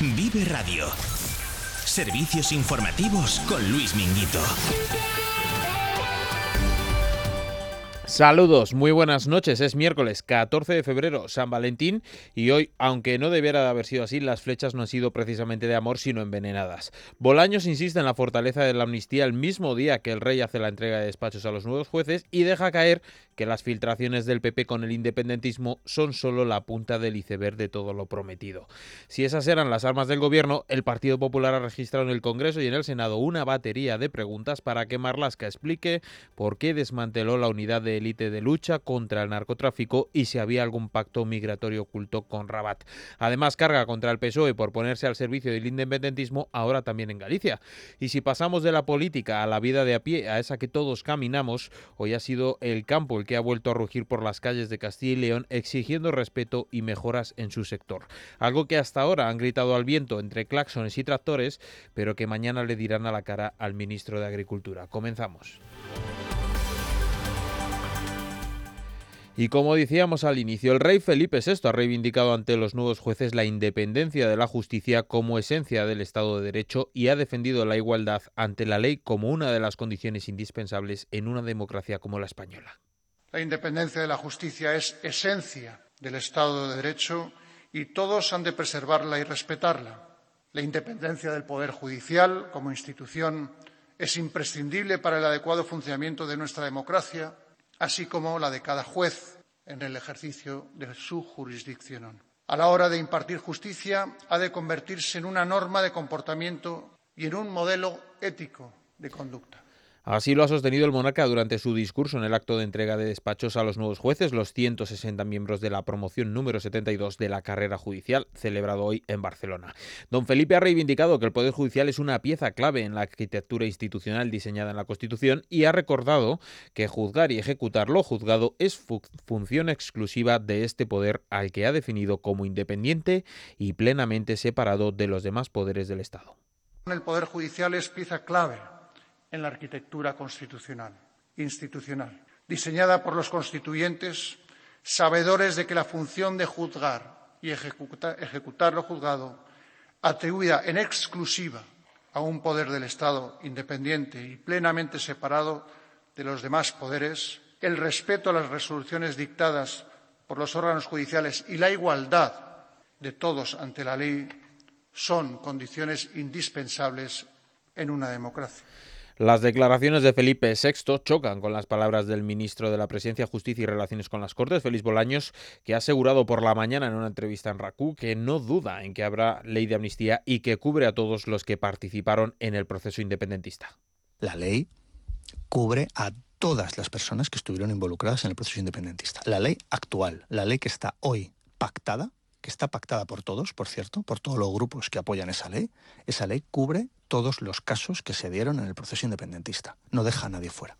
Vive Radio. Servicios informativos con Luis Minguito. Saludos, muy buenas noches. Es miércoles 14 de febrero, San Valentín, y hoy, aunque no debiera de haber sido así, las flechas no han sido precisamente de amor, sino envenenadas. Bolaños insiste en la fortaleza de la amnistía el mismo día que el rey hace la entrega de despachos a los nuevos jueces y deja caer que las filtraciones del PP con el independentismo son solo la punta del iceberg de todo lo prometido. Si esas eran las armas del gobierno, el Partido Popular ha registrado en el Congreso y en el Senado una batería de preguntas para que Marlaska explique por qué desmanteló la unidad de élite de lucha contra el narcotráfico y si había algún pacto migratorio oculto con Rabat. Además, carga contra el PSOE por ponerse al servicio del independentismo ahora también en Galicia. Y si pasamos de la política a la vida de a pie, a esa que todos caminamos, hoy ha sido el campo el que ha vuelto a rugir por las calles de Castilla y León exigiendo respeto y mejoras en su sector. Algo que hasta ahora han gritado al viento entre claxones y tractores, pero que mañana le dirán a la cara al ministro de Agricultura. Comenzamos. Y como decíamos al inicio, el rey Felipe VI ha reivindicado ante los nuevos jueces la independencia de la justicia como esencia del Estado de Derecho y ha defendido la igualdad ante la ley como una de las condiciones indispensables en una democracia como la española. La independencia de la justicia es esencia del Estado de Derecho y todos han de preservarla y respetarla. La independencia del Poder Judicial como institución es imprescindible para el adecuado funcionamiento de nuestra democracia así como la de cada juez en el ejercicio de su jurisdicción. A la hora de impartir justicia, ha de convertirse en una norma de comportamiento y en un modelo ético de conducta. Así lo ha sostenido el monarca durante su discurso en el acto de entrega de despachos a los nuevos jueces, los 160 miembros de la promoción número 72 de la carrera judicial, celebrado hoy en Barcelona. Don Felipe ha reivindicado que el Poder Judicial es una pieza clave en la arquitectura institucional diseñada en la Constitución y ha recordado que juzgar y ejecutar lo juzgado es función exclusiva de este poder al que ha definido como independiente y plenamente separado de los demás poderes del Estado. El Poder Judicial es pieza clave en la arquitectura constitucional, institucional, diseñada por los constituyentes, sabedores de que la función de juzgar y ejecutar lo juzgado, atribuida en exclusiva a un poder del Estado independiente y plenamente separado de los demás poderes, el respeto a las resoluciones dictadas por los órganos judiciales y la igualdad de todos ante la ley son condiciones indispensables en una democracia. Las declaraciones de Felipe VI chocan con las palabras del ministro de la Presidencia, Justicia y Relaciones con las Cortes, Félix Bolaños, que ha asegurado por la mañana en una entrevista en RACU que no duda en que habrá ley de amnistía y que cubre a todos los que participaron en el proceso independentista. La ley cubre a todas las personas que estuvieron involucradas en el proceso independentista. La ley actual, la ley que está hoy pactada, que está pactada por todos, por cierto, por todos los grupos que apoyan esa ley, esa ley cubre todos los casos que se dieron en el proceso independentista. No deja a nadie fuera.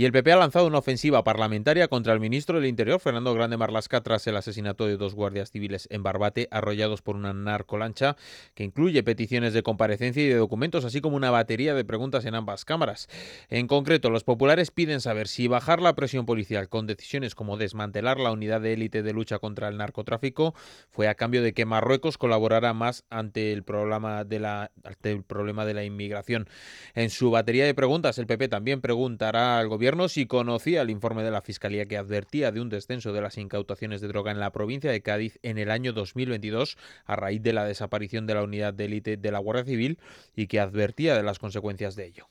Y el PP ha lanzado una ofensiva parlamentaria contra el ministro del Interior, Fernando Grande Marlasca, tras el asesinato de dos guardias civiles en Barbate, arrollados por una narcolancha, que incluye peticiones de comparecencia y de documentos, así como una batería de preguntas en ambas cámaras. En concreto, los populares piden saber si bajar la presión policial con decisiones como desmantelar la unidad de élite de lucha contra el narcotráfico fue a cambio de que Marruecos colaborara más ante el problema de la, ante el problema de la inmigración. En su batería de preguntas, el PP también preguntará al gobierno si conocía el informe de la Fiscalía que advertía de un descenso de las incautaciones de droga en la provincia de Cádiz en el año 2022 a raíz de la desaparición de la unidad de élite de la Guardia Civil y que advertía de las consecuencias de ello.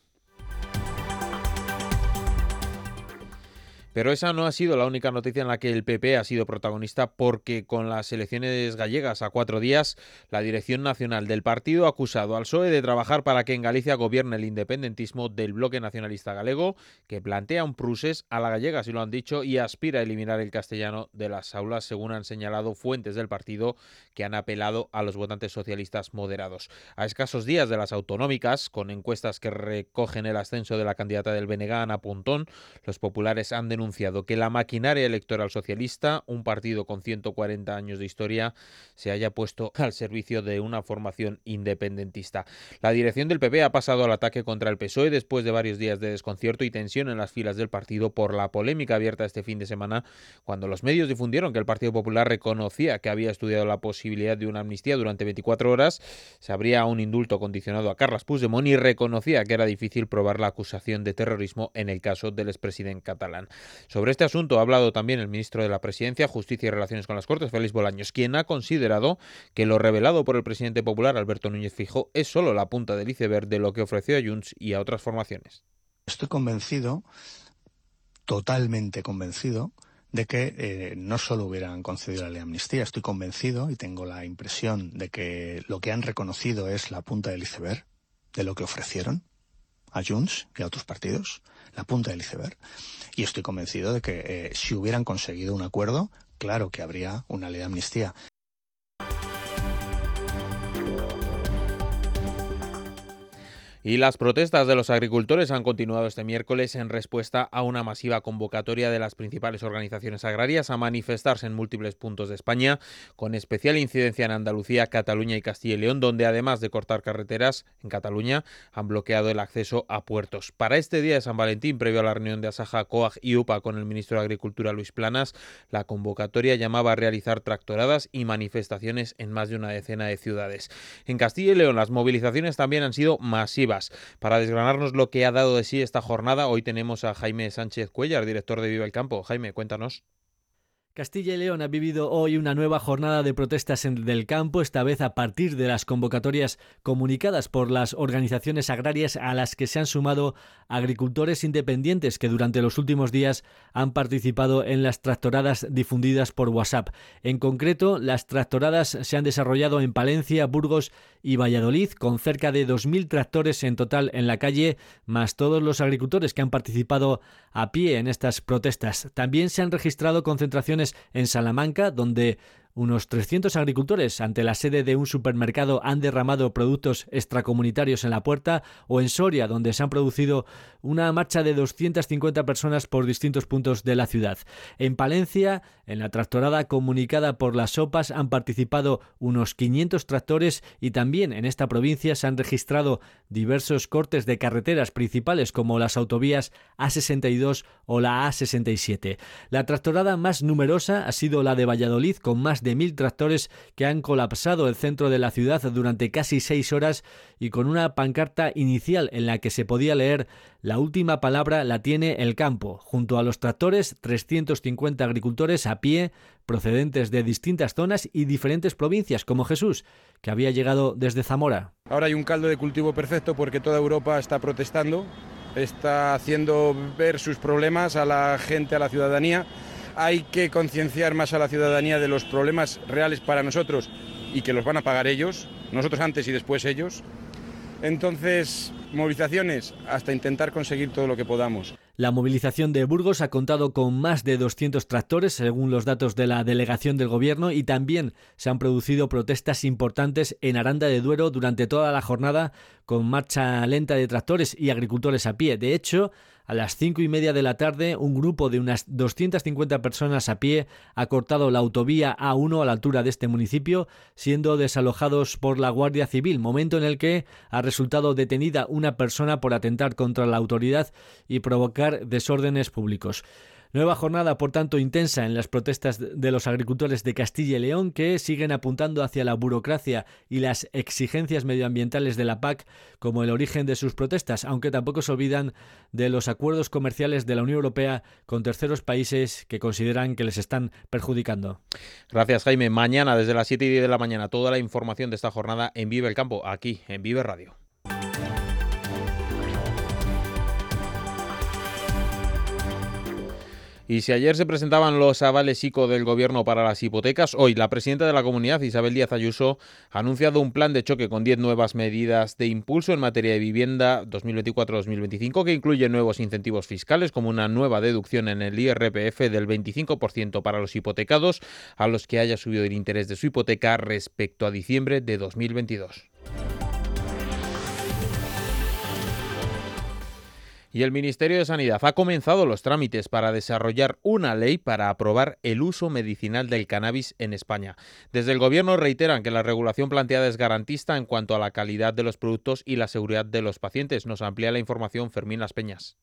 Pero esa no ha sido la única noticia en la que el PP ha sido protagonista porque con las elecciones gallegas a cuatro días, la Dirección Nacional del Partido ha acusado al PSOE de trabajar para que en Galicia gobierne el independentismo del bloque nacionalista galego, que plantea un prusés a la gallega, si lo han dicho, y aspira a eliminar el castellano de las aulas, según han señalado fuentes del partido que han apelado a los votantes socialistas moderados. A escasos días de las autonómicas, con encuestas que recogen el ascenso de la candidata del Benegán a Pontón, los populares han denunciado que la maquinaria electoral socialista, un partido con 140 años de historia, se haya puesto al servicio de una formación independentista. La dirección del PP ha pasado al ataque contra el PSOE después de varios días de desconcierto y tensión en las filas del partido por la polémica abierta este fin de semana cuando los medios difundieron que el Partido Popular reconocía que había estudiado la posibilidad de una amnistía durante 24 horas, se abría un indulto condicionado a Carles Puigdemont y reconocía que era difícil probar la acusación de terrorismo en el caso del expresidente catalán. Sobre este asunto ha hablado también el ministro de la Presidencia, Justicia y Relaciones con las Cortes, Félix Bolaños, quien ha considerado que lo revelado por el presidente popular, Alberto Núñez Fijo, es solo la punta del iceberg de lo que ofreció a Junts y a otras formaciones. Estoy convencido, totalmente convencido, de que eh, no solo hubieran concedido la amnistía, estoy convencido y tengo la impresión de que lo que han reconocido es la punta del iceberg de lo que ofrecieron a Junts y a otros partidos, la punta del iceberg. Y estoy convencido de que eh, si hubieran conseguido un acuerdo, claro que habría una ley de amnistía. Y las protestas de los agricultores han continuado este miércoles en respuesta a una masiva convocatoria de las principales organizaciones agrarias a manifestarse en múltiples puntos de España, con especial incidencia en Andalucía, Cataluña y Castilla y León, donde además de cortar carreteras en Cataluña han bloqueado el acceso a puertos. Para este día de San Valentín, previo a la reunión de Asaja, COAG y UPA con el ministro de Agricultura Luis Planas, la convocatoria llamaba a realizar tractoradas y manifestaciones en más de una decena de ciudades. En Castilla y León las movilizaciones también han sido masivas para desgranarnos lo que ha dado de sí esta jornada, hoy tenemos a Jaime Sánchez Cuellar, director de Viva el Campo. Jaime, cuéntanos. Castilla y León ha vivido hoy una nueva jornada de protestas en del campo, esta vez a partir de las convocatorias comunicadas por las organizaciones agrarias a las que se han sumado agricultores independientes que durante los últimos días han participado en las tractoradas difundidas por WhatsApp. En concreto, las tractoradas se han desarrollado en Palencia, Burgos y Valladolid, con cerca de 2.000 tractores en total en la calle, más todos los agricultores que han participado a pie en estas protestas. También se han registrado concentraciones en Salamanca, donde unos 300 agricultores ante la sede de un supermercado han derramado productos extracomunitarios en la puerta o en Soria, donde se han producido una marcha de 250 personas por distintos puntos de la ciudad. En Palencia, en la tractorada comunicada por las SOPAS, han participado unos 500 tractores y también en esta provincia se han registrado diversos cortes de carreteras principales como las autovías A62 o la A67. La tractorada más numerosa ha sido la de Valladolid con más de mil tractores que han colapsado el centro de la ciudad durante casi seis horas y con una pancarta inicial en la que se podía leer la última palabra la tiene el campo. Junto a los tractores, 350 agricultores a pie procedentes de distintas zonas y diferentes provincias, como Jesús, que había llegado desde Zamora. Ahora hay un caldo de cultivo perfecto porque toda Europa está protestando, está haciendo ver sus problemas a la gente, a la ciudadanía hay que concienciar más a la ciudadanía de los problemas reales para nosotros y que los van a pagar ellos, nosotros antes y después ellos. Entonces, movilizaciones hasta intentar conseguir todo lo que podamos. La movilización de Burgos ha contado con más de 200 tractores, según los datos de la delegación del gobierno, y también se han producido protestas importantes en Aranda de Duero durante toda la jornada, con marcha lenta de tractores y agricultores a pie. De hecho, a las cinco y media de la tarde, un grupo de unas 250 personas a pie ha cortado la autovía A1 a la altura de este municipio, siendo desalojados por la Guardia Civil, momento en el que ha resultado detenida una persona por atentar contra la autoridad y provocar desórdenes públicos. Nueva jornada, por tanto, intensa en las protestas de los agricultores de Castilla y León que siguen apuntando hacia la burocracia y las exigencias medioambientales de la PAC como el origen de sus protestas, aunque tampoco se olvidan de los acuerdos comerciales de la Unión Europea con terceros países que consideran que les están perjudicando. Gracias, Jaime. Mañana, desde las 7 y 10 de la mañana, toda la información de esta jornada en Vive el Campo, aquí en Vive Radio. Y si ayer se presentaban los avales ICO del gobierno para las hipotecas, hoy la presidenta de la comunidad, Isabel Díaz Ayuso, ha anunciado un plan de choque con 10 nuevas medidas de impulso en materia de vivienda 2024-2025 que incluye nuevos incentivos fiscales como una nueva deducción en el IRPF del 25% para los hipotecados a los que haya subido el interés de su hipoteca respecto a diciembre de 2022. Y el Ministerio de Sanidad ha comenzado los trámites para desarrollar una ley para aprobar el uso medicinal del cannabis en España. Desde el Gobierno reiteran que la regulación planteada es garantista en cuanto a la calidad de los productos y la seguridad de los pacientes. Nos amplía la información Fermín Las Peñas.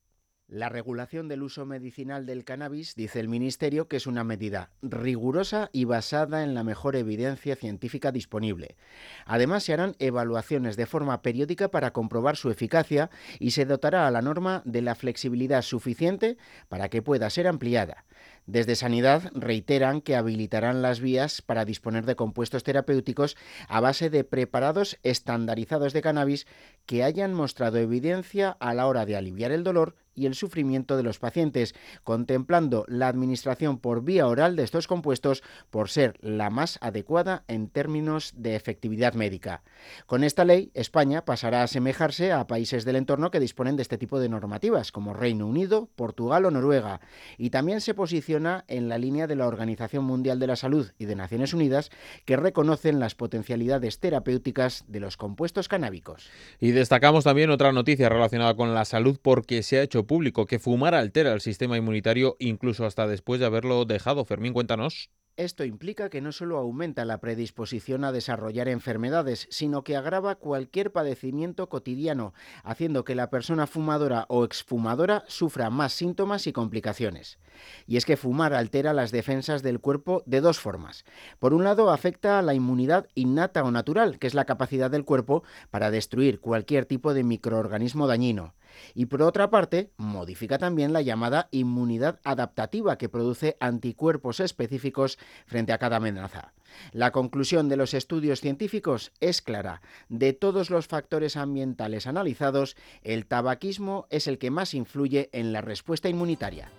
La regulación del uso medicinal del cannabis dice el Ministerio que es una medida rigurosa y basada en la mejor evidencia científica disponible. Además, se harán evaluaciones de forma periódica para comprobar su eficacia y se dotará a la norma de la flexibilidad suficiente para que pueda ser ampliada. Desde Sanidad reiteran que habilitarán las vías para disponer de compuestos terapéuticos a base de preparados estandarizados de cannabis que hayan mostrado evidencia a la hora de aliviar el dolor y el sufrimiento de los pacientes, contemplando la administración por vía oral de estos compuestos por ser la más adecuada en términos de efectividad médica. Con esta ley, España pasará a asemejarse a países del entorno que disponen de este tipo de normativas, como Reino Unido, Portugal o Noruega, y también se posiciona en la línea de la Organización Mundial de la Salud y de Naciones Unidas, que reconocen las potencialidades terapéuticas de los compuestos canábicos. Y destacamos también otra noticia relacionada con la salud porque se ha hecho público que fumar altera el sistema inmunitario incluso hasta después de haberlo dejado. Fermín, cuéntanos. Esto implica que no solo aumenta la predisposición a desarrollar enfermedades, sino que agrava cualquier padecimiento cotidiano, haciendo que la persona fumadora o exfumadora sufra más síntomas y complicaciones. Y es que fumar altera las defensas del cuerpo de dos formas. Por un lado, afecta a la inmunidad innata o natural, que es la capacidad del cuerpo para destruir cualquier tipo de microorganismo dañino. Y por otra parte, modifica también la llamada inmunidad adaptativa que produce anticuerpos específicos frente a cada amenaza. La conclusión de los estudios científicos es clara. De todos los factores ambientales analizados, el tabaquismo es el que más influye en la respuesta inmunitaria.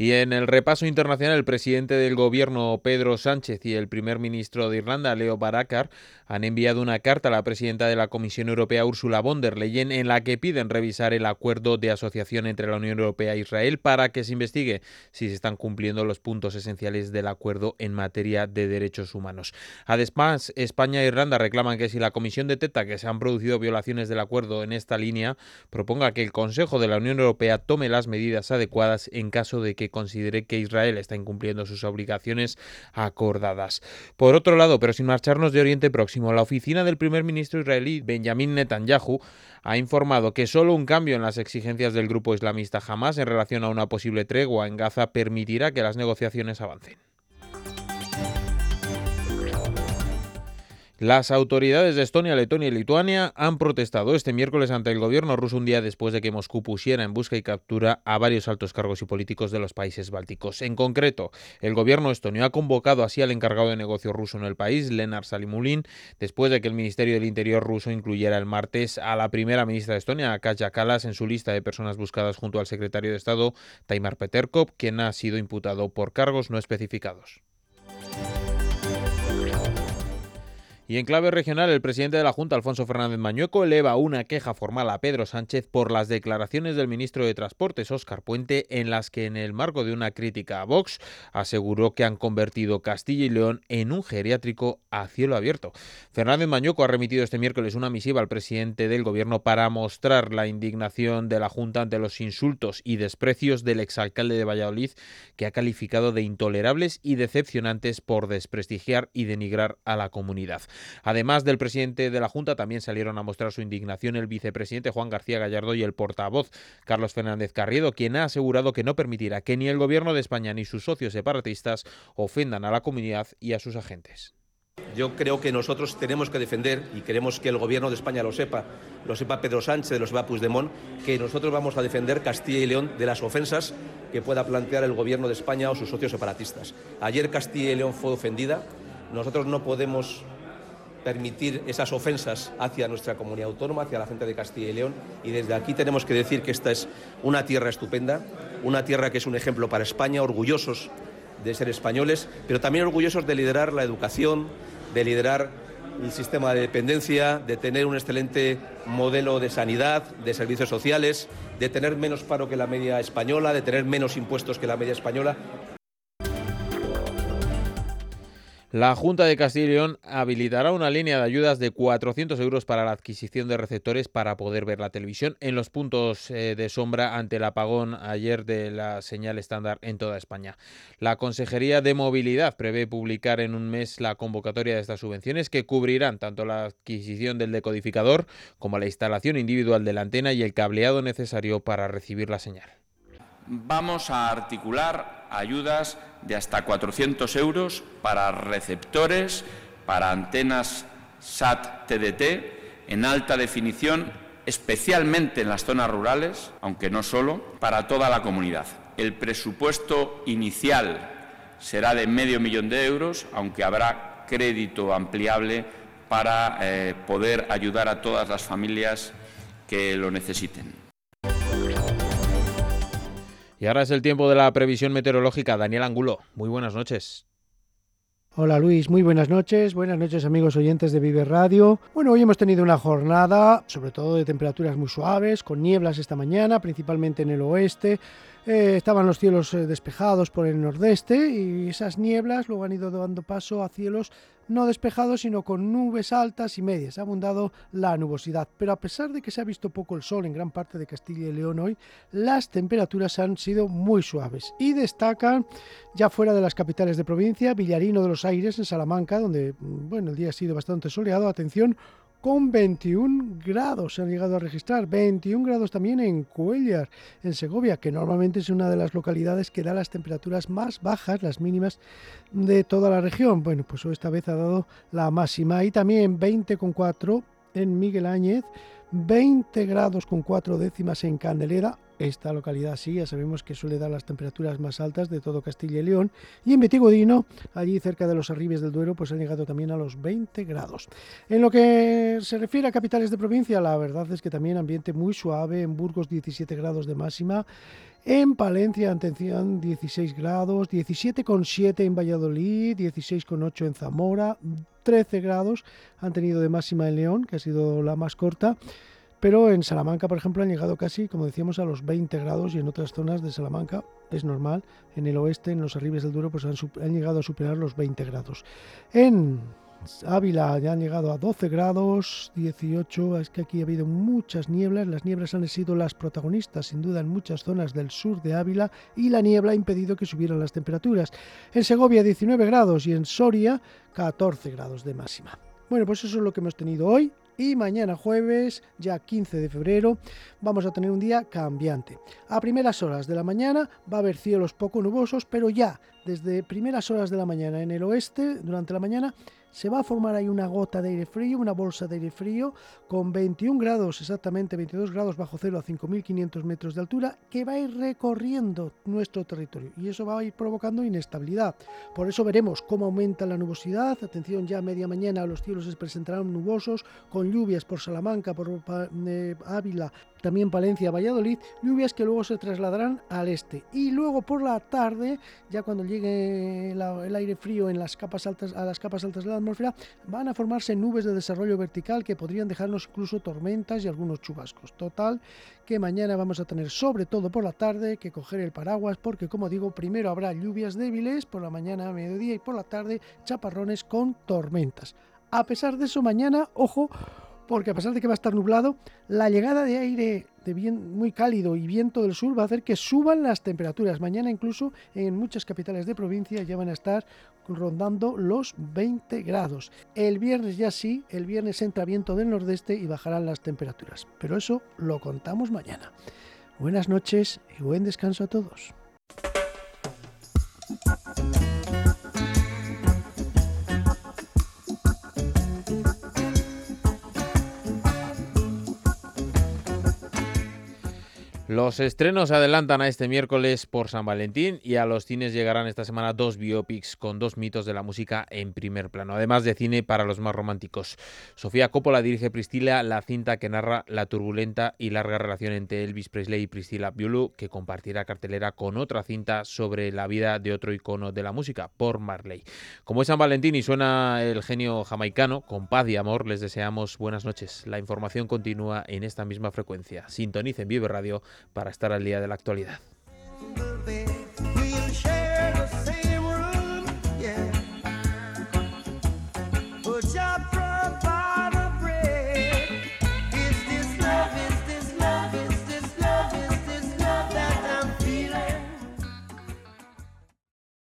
Y en el repaso internacional, el presidente del gobierno Pedro Sánchez y el primer ministro de Irlanda, Leo Varadkar, han enviado una carta a la presidenta de la Comisión Europea, Ursula von der Leyen, en la que piden revisar el acuerdo de asociación entre la Unión Europea e Israel para que se investigue si se están cumpliendo los puntos esenciales del acuerdo en materia de derechos humanos. Además, España e Irlanda reclaman que si la Comisión detecta que se han producido violaciones del acuerdo en esta línea, proponga que el Consejo de la Unión Europea tome las medidas adecuadas en caso de que considere que Israel está incumpliendo sus obligaciones acordadas. Por otro lado, pero sin marcharnos de Oriente Próximo, la oficina del primer ministro israelí Benjamin Netanyahu ha informado que solo un cambio en las exigencias del grupo islamista Hamas en relación a una posible tregua en Gaza permitirá que las negociaciones avancen. Las autoridades de Estonia, Letonia y Lituania han protestado este miércoles ante el gobierno ruso un día después de que Moscú pusiera en busca y captura a varios altos cargos y políticos de los países bálticos. En concreto, el gobierno estonio ha convocado así al encargado de negocios ruso en el país, Lenar Salimulin, después de que el Ministerio del Interior ruso incluyera el martes a la primera ministra de Estonia, Kaja Kallas, en su lista de personas buscadas junto al secretario de Estado, Taimar Peterkop, quien ha sido imputado por cargos no especificados. Y en clave regional, el presidente de la Junta, Alfonso Fernández Mañueco, eleva una queja formal a Pedro Sánchez por las declaraciones del ministro de Transportes, Óscar Puente, en las que, en el marco de una crítica a Vox, aseguró que han convertido Castilla y León en un geriátrico a cielo abierto. Fernández Mañueco ha remitido este miércoles una misiva al presidente del Gobierno para mostrar la indignación de la Junta ante los insultos y desprecios del exalcalde de Valladolid, que ha calificado de intolerables y decepcionantes por desprestigiar y denigrar a la comunidad. Además del presidente de la Junta, también salieron a mostrar su indignación el vicepresidente Juan García Gallardo y el portavoz Carlos Fernández Carriedo, quien ha asegurado que no permitirá que ni el gobierno de España ni sus socios separatistas ofendan a la comunidad y a sus agentes. Yo creo que nosotros tenemos que defender, y queremos que el Gobierno de España lo sepa, lo sepa Pedro Sánchez, lo sepa Puigdemont, que nosotros vamos a defender Castilla y León de las ofensas que pueda plantear el Gobierno de España o sus socios separatistas. Ayer Castilla y León fue ofendida. Nosotros no podemos permitir esas ofensas hacia nuestra comunidad autónoma, hacia la gente de Castilla y León. Y desde aquí tenemos que decir que esta es una tierra estupenda, una tierra que es un ejemplo para España, orgullosos de ser españoles, pero también orgullosos de liderar la educación, de liderar el sistema de dependencia, de tener un excelente modelo de sanidad, de servicios sociales, de tener menos paro que la media española, de tener menos impuestos que la media española. La Junta de Castilla y León habilitará una línea de ayudas de 400 euros para la adquisición de receptores para poder ver la televisión en los puntos eh, de sombra ante el apagón ayer de la señal estándar en toda España. La Consejería de Movilidad prevé publicar en un mes la convocatoria de estas subvenciones que cubrirán tanto la adquisición del decodificador como la instalación individual de la antena y el cableado necesario para recibir la señal. Vamos a articular ayudas de hasta 400 euros para receptores, para antenas SAT-TDT en alta definición, especialmente en las zonas rurales, aunque no solo, para toda la comunidad. El presupuesto inicial será de medio millón de euros, aunque habrá crédito ampliable para eh, poder ayudar a todas las familias que lo necesiten. Y ahora es el tiempo de la previsión meteorológica. Daniel Angulo, muy buenas noches. Hola Luis, muy buenas noches. Buenas noches amigos oyentes de Vive Radio. Bueno, hoy hemos tenido una jornada, sobre todo de temperaturas muy suaves, con nieblas esta mañana, principalmente en el oeste. Eh, estaban los cielos eh, despejados por el nordeste y esas nieblas luego han ido dando paso a cielos no despejados, sino con nubes altas y medias. Ha abundado la nubosidad. Pero a pesar de que se ha visto poco el sol en gran parte de Castilla y León hoy, las temperaturas han sido muy suaves. Y destacan, ya fuera de las capitales de provincia, Villarino de los Aires, en Salamanca, donde mm, bueno, el día ha sido bastante soleado. Atención, con 21 grados se han llegado a registrar, 21 grados también en Cuellar, en Segovia, que normalmente es una de las localidades que da las temperaturas más bajas, las mínimas de toda la región. Bueno, pues esta vez ha dado la máxima y también 20,4 en Miguel Áñez, 20 grados con 4 décimas en Candelera, esta localidad sí, ya sabemos que suele dar las temperaturas más altas de todo Castilla y León. Y en Betigodino, allí cerca de los arribes del Duero, pues han llegado también a los 20 grados. En lo que se refiere a capitales de provincia, la verdad es que también ambiente muy suave, en Burgos 17 grados de máxima. En Palencia, atención, 16 grados, 17,7 en Valladolid, 16,8 en Zamora, 13 grados han tenido de máxima en León, que ha sido la más corta. Pero en Salamanca, por ejemplo, han llegado casi, como decíamos, a los 20 grados y en otras zonas de Salamanca es normal. En el oeste, en los arribes del Duro, pues han, llegado a superar los 20 grados. En Ávila ya han llegado a 12 grados, 18. Es que aquí ha habido muchas nieblas. Las nieblas han sido las protagonistas, sin duda, en muchas zonas del sur de Ávila y la niebla ha impedido que subieran las temperaturas. En Segovia, 19 grados y en Soria, 14 grados de máxima. Bueno, pues eso es lo que hemos tenido hoy. Y mañana jueves, ya 15 de febrero, vamos a tener un día cambiante. A primeras horas de la mañana va a haber cielos poco nubosos, pero ya desde primeras horas de la mañana en el oeste, durante la mañana, se va a formar ahí una gota de aire frío, una bolsa de aire frío con 21 grados, exactamente 22 grados bajo cero a 5.500 metros de altura, que va a ir recorriendo nuestro territorio y eso va a ir provocando inestabilidad. Por eso veremos cómo aumenta la nubosidad. Atención, ya a media mañana los cielos se presentarán nubosos con lluvias por Salamanca, por eh, Ávila, también Palencia, Valladolid, lluvias que luego se trasladarán al este. Y luego por la tarde, ya cuando llegue el aire frío en las capas altas, a las capas altas de la atmósfera, van a formarse nubes de desarrollo vertical que podrían dejarnos incluso tormentas y algunos chubascos. Total, que mañana vamos a tener sobre todo por la tarde que coger el paraguas porque como digo, primero habrá lluvias débiles por la mañana, a mediodía y por la tarde chaparrones con tormentas. A pesar de eso, mañana, ojo, porque a pesar de que va a estar nublado, la llegada de aire de bien, muy cálido y viento del sur va a hacer que suban las temperaturas. Mañana incluso en muchas capitales de provincia ya van a estar rondando los 20 grados. El viernes ya sí, el viernes entra viento del nordeste y bajarán las temperaturas. Pero eso lo contamos mañana. Buenas noches y buen descanso a todos. Los estrenos adelantan a este miércoles por San Valentín y a los cines llegarán esta semana dos biopics con dos mitos de la música en primer plano, además de cine para los más románticos. Sofía Coppola dirige Priscila, la cinta que narra la turbulenta y larga relación entre Elvis Presley y Priscila Biulu, que compartirá cartelera con otra cinta sobre la vida de otro icono de la música, por Marley. Como es San Valentín y suena el genio jamaicano, con paz y amor les deseamos buenas noches. La información continúa en esta misma frecuencia. Sintonicen Vive Radio para estar al día de la actualidad.